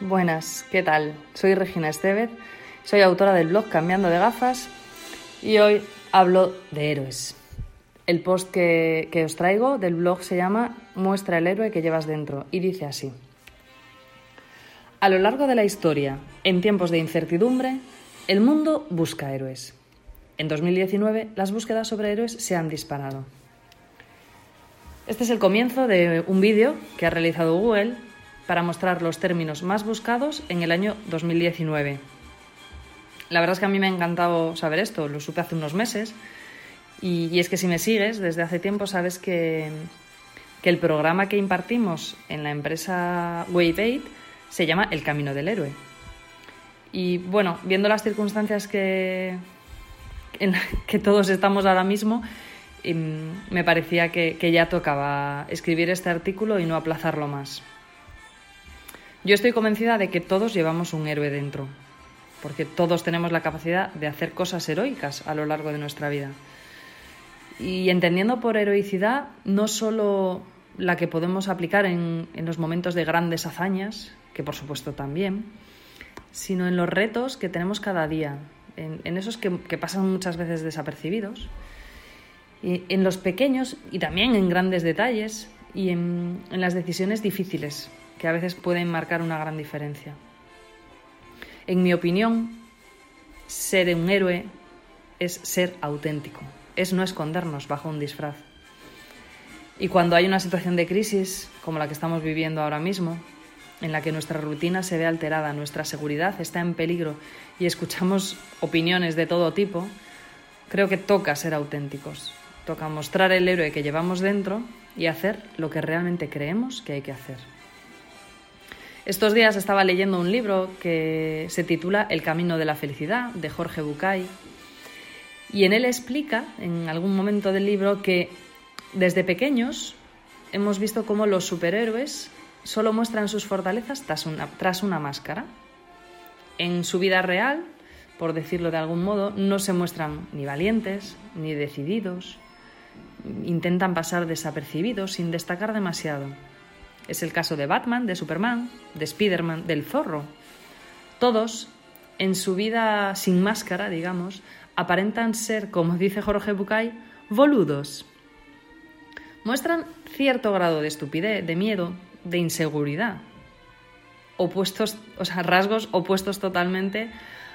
Buenas, ¿qué tal? Soy Regina Estevez, soy autora del blog Cambiando de Gafas y hoy hablo de héroes. El post que, que, os traigo del blog se llama Muestra el héroe que llevas dentro y dice así. A lo largo de la historia, en tiempos de incertidumbre, el mundo busca héroes. En 2019, las búsquedas sobre héroes se han disparado. Este es el comienzo de un vídeo que ha realizado Google para mostrar los términos más buscados en el año 2019. La verdad es que a mí me ha encantado saber esto, lo supe hace unos meses, y, es que si me sigues desde hace tiempo sabes que, que el programa que impartimos en la empresa Wave se llama El Camino del Héroe. Y bueno, viendo las circunstancias que, en que todos estamos ahora mismo, em, me parecía que ya tocaba escribir este artículo y no aplazarlo más. Yo estoy convencida de que todos llevamos un héroe dentro, porque todos tenemos la capacidad de hacer cosas heroicas a lo largo de nuestra vida. Y entendiendo por heroicidad no solo la que podemos aplicar en, en, los momentos de grandes hazañas, que por supuesto también, sino en los retos que tenemos cada día, en, en esos que, que, pasan muchas veces desapercibidos, y en los pequeños y también en grandes detalles y en, en las decisiones difíciles que a veces pueden marcar una gran diferencia. En mi opinión, ser un héroe es ser auténtico, es no escondernos bajo un disfraz. Y cuando hay una situación de crisis, como la que estamos viviendo ahora mismo, en la que nuestra rutina se ve alterada, nuestra seguridad está en peligro y escuchamos opiniones de todo tipo, creo que toca ser auténticos, toca mostrar el héroe que llevamos dentro y hacer lo que realmente creemos que hay que hacer. Estos días estaba leyendo un libro que se titula El camino de la felicidad, de Jorge Bucay, y en él explica, en algún momento del libro, que desde pequeños hemos visto cómo los superhéroes solo muestran sus fortalezas tras una, tras una máscara. En su vida real, por decirlo de algún modo, no se muestran ni valientes, ni decididos, intentan pasar desapercibidos sin destacar demasiado. Es el caso de Batman, de Superman, de Spider-Man, del zorro. Todos, en su vida sin máscara, digamos, aparentan ser, como dice Jorge Bucay, boludos. Muestran cierto grado de estupidez, de miedo, de inseguridad. Opuestos, o sea, rasgos opuestos totalmente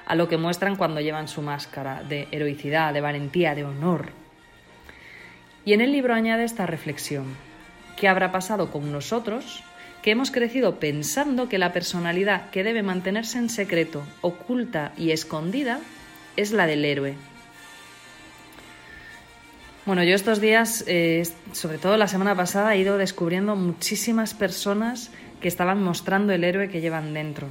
a lo que muestran cuando llevan su máscara de heroicidad, de valentía, de honor. Y en el libro añade esta reflexión. ¿Qué habrá pasado con nosotros que hemos crecido pensando que la personalidad que debe mantenerse en secreto, oculta y escondida es la del héroe? Bueno, yo estos días, eh, sobre todo la semana pasada, he ido descubriendo muchísimas personas que estaban mostrando el héroe que llevan dentro.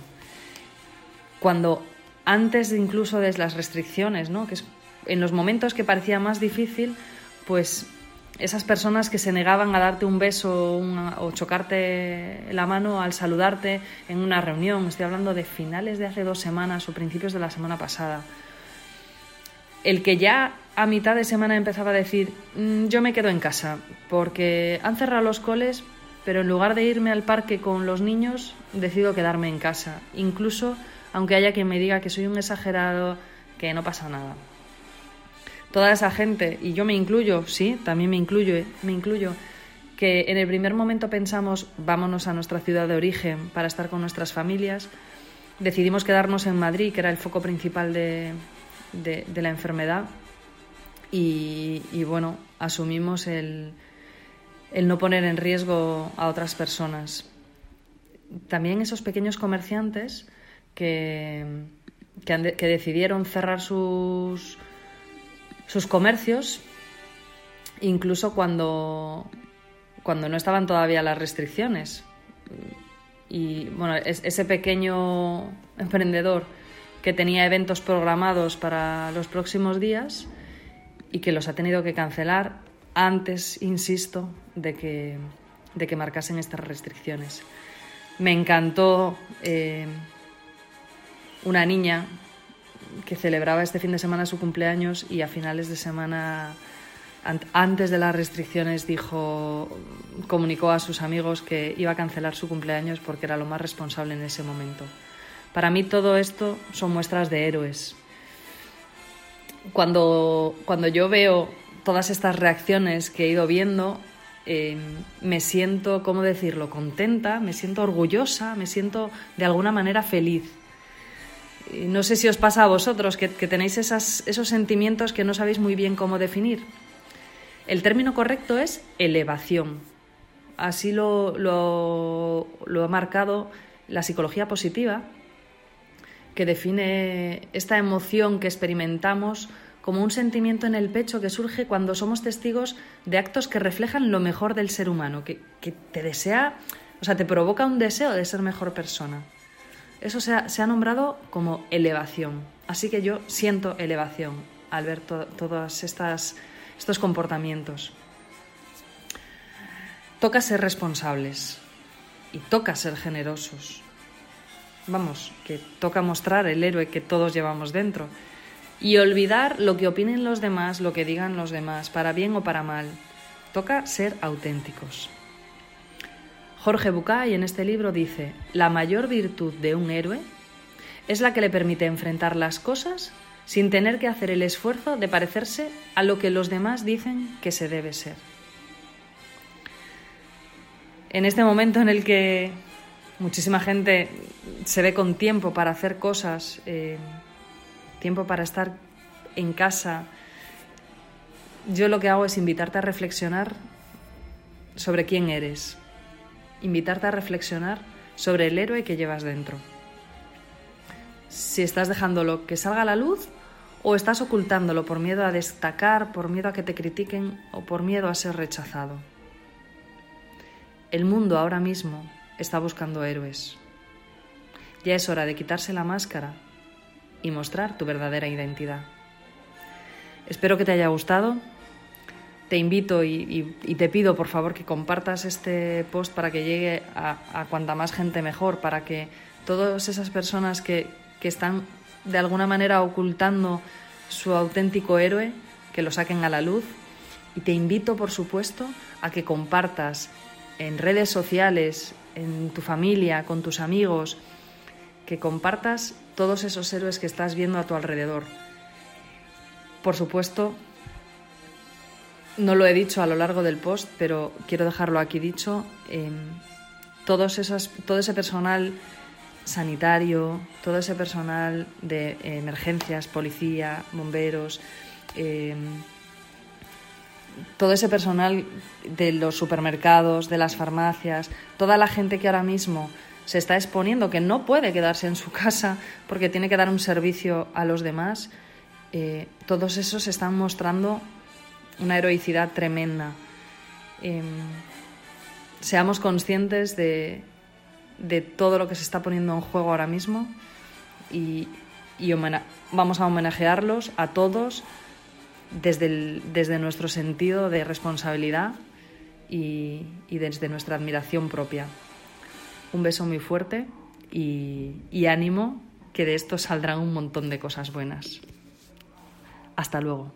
Cuando antes incluso de las restricciones, ¿no? que es en los momentos que parecía más difícil, pues esas personas que se negaban a darte un beso o chocarte la mano al saludarte en una reunión. Estoy hablando de finales de hace dos semanas o principios de la semana pasada. El que ya a mitad de semana empezaba a decir, mmm, yo me quedo en casa, porque han cerrado los coles, pero en lugar de irme al parque con los niños, decido quedarme en casa. Incluso aunque haya quien me diga que soy un exagerado, que no pasa nada toda esa gente, y yo me incluyo, sí, también me incluyo, me incluyo, que en el primer momento pensamos vámonos a nuestra ciudad de origen para estar con nuestras familias, decidimos quedarnos en Madrid, que era el foco principal de, de, la enfermedad, y, y bueno, asumimos el, el no poner en riesgo a otras personas. También esos pequeños comerciantes que, que, han de, que decidieron cerrar sus sus comercios, incluso cuando, cuando no estaban todavía las restricciones. Y bueno, ese pequeño emprendedor que tenía eventos programados para los próximos días y que los ha tenido que cancelar antes, insisto, de que, de que marcasen estas restricciones. Me encantó eh, una niña que celebraba este fin de semana su cumpleaños y a finales de semana antes de las restricciones dijo, comunicó a sus amigos que iba a cancelar su cumpleaños porque era lo más responsable en ese momento. Para mí todo esto son muestras de héroes. Cuando, cuando yo veo todas estas reacciones que he ido viendo, eh, me siento, ¿cómo decirlo?, contenta, me siento orgullosa, me siento de alguna manera feliz. No sé si os pasa a vosotros que, tenéis esos sentimientos que no sabéis muy bien cómo definir. El término correcto es elevación. Así lo, ha marcado la psicología positiva, que define esta emoción que experimentamos como un sentimiento en el pecho que surge cuando somos testigos de actos que reflejan lo mejor del ser humano, que, te desea, o sea, te provoca un deseo de ser mejor persona. Eso se ha, nombrado como elevación. Así que yo siento elevación al ver todos estos comportamientos. Toca ser responsables y toca ser generosos. Vamos, que toca mostrar el héroe que todos llevamos dentro y olvidar lo que opinen los demás, lo que digan los demás, para bien o para mal. Toca ser auténticos. Jorge Bucay en este libro dice, la mayor virtud de un héroe es la que le permite enfrentar las cosas sin tener que hacer el esfuerzo de parecerse a lo que los demás dicen que se debe ser. En este momento en el que muchísima gente se ve con tiempo para hacer cosas, eh, tiempo para estar en casa, yo lo que hago es invitarte a reflexionar sobre quién eres, invitarte a reflexionar sobre el héroe que llevas dentro. Si estás dejándolo que salga a la luz o estás ocultándolo por miedo a destacar, por miedo a que te critiquen o por miedo a ser rechazado. El mundo ahora mismo está buscando héroes. Ya es hora de quitarse la máscara y mostrar tu verdadera identidad. Espero que te haya gustado. Te invito y, te pido por favor que compartas este post para que llegue a, cuanta más gente mejor, para que todas esas personas que, que están de alguna manera ocultando su auténtico héroe, que lo saquen a la luz. Y te invito, por supuesto, a que compartas en redes sociales, en tu familia, con tus amigos, que compartas todos esos héroes que estás viendo a tu alrededor. Por supuesto, no lo he dicho a lo largo del post, pero quiero dejarlo aquí dicho. Eh, todos todo ese personal sanitario, todo ese personal de emergencias, policía, bomberos, em, todo ese personal de los supermercados, de las farmacias, toda la gente que ahora mismo se está exponiendo, que no puede quedarse en su casa porque tiene que dar un servicio a los demás, eh, todos esos están mostrando una heroicidad tremenda. Em, seamos conscientes de, todo lo que se está poniendo en juego ahora mismo y, vamos a homenajearlos a todos desde, desde nuestro sentido de responsabilidad y desde nuestra admiración propia. Un beso muy fuerte y, ánimo que de esto saldrán un montón de cosas buenas. Hasta luego.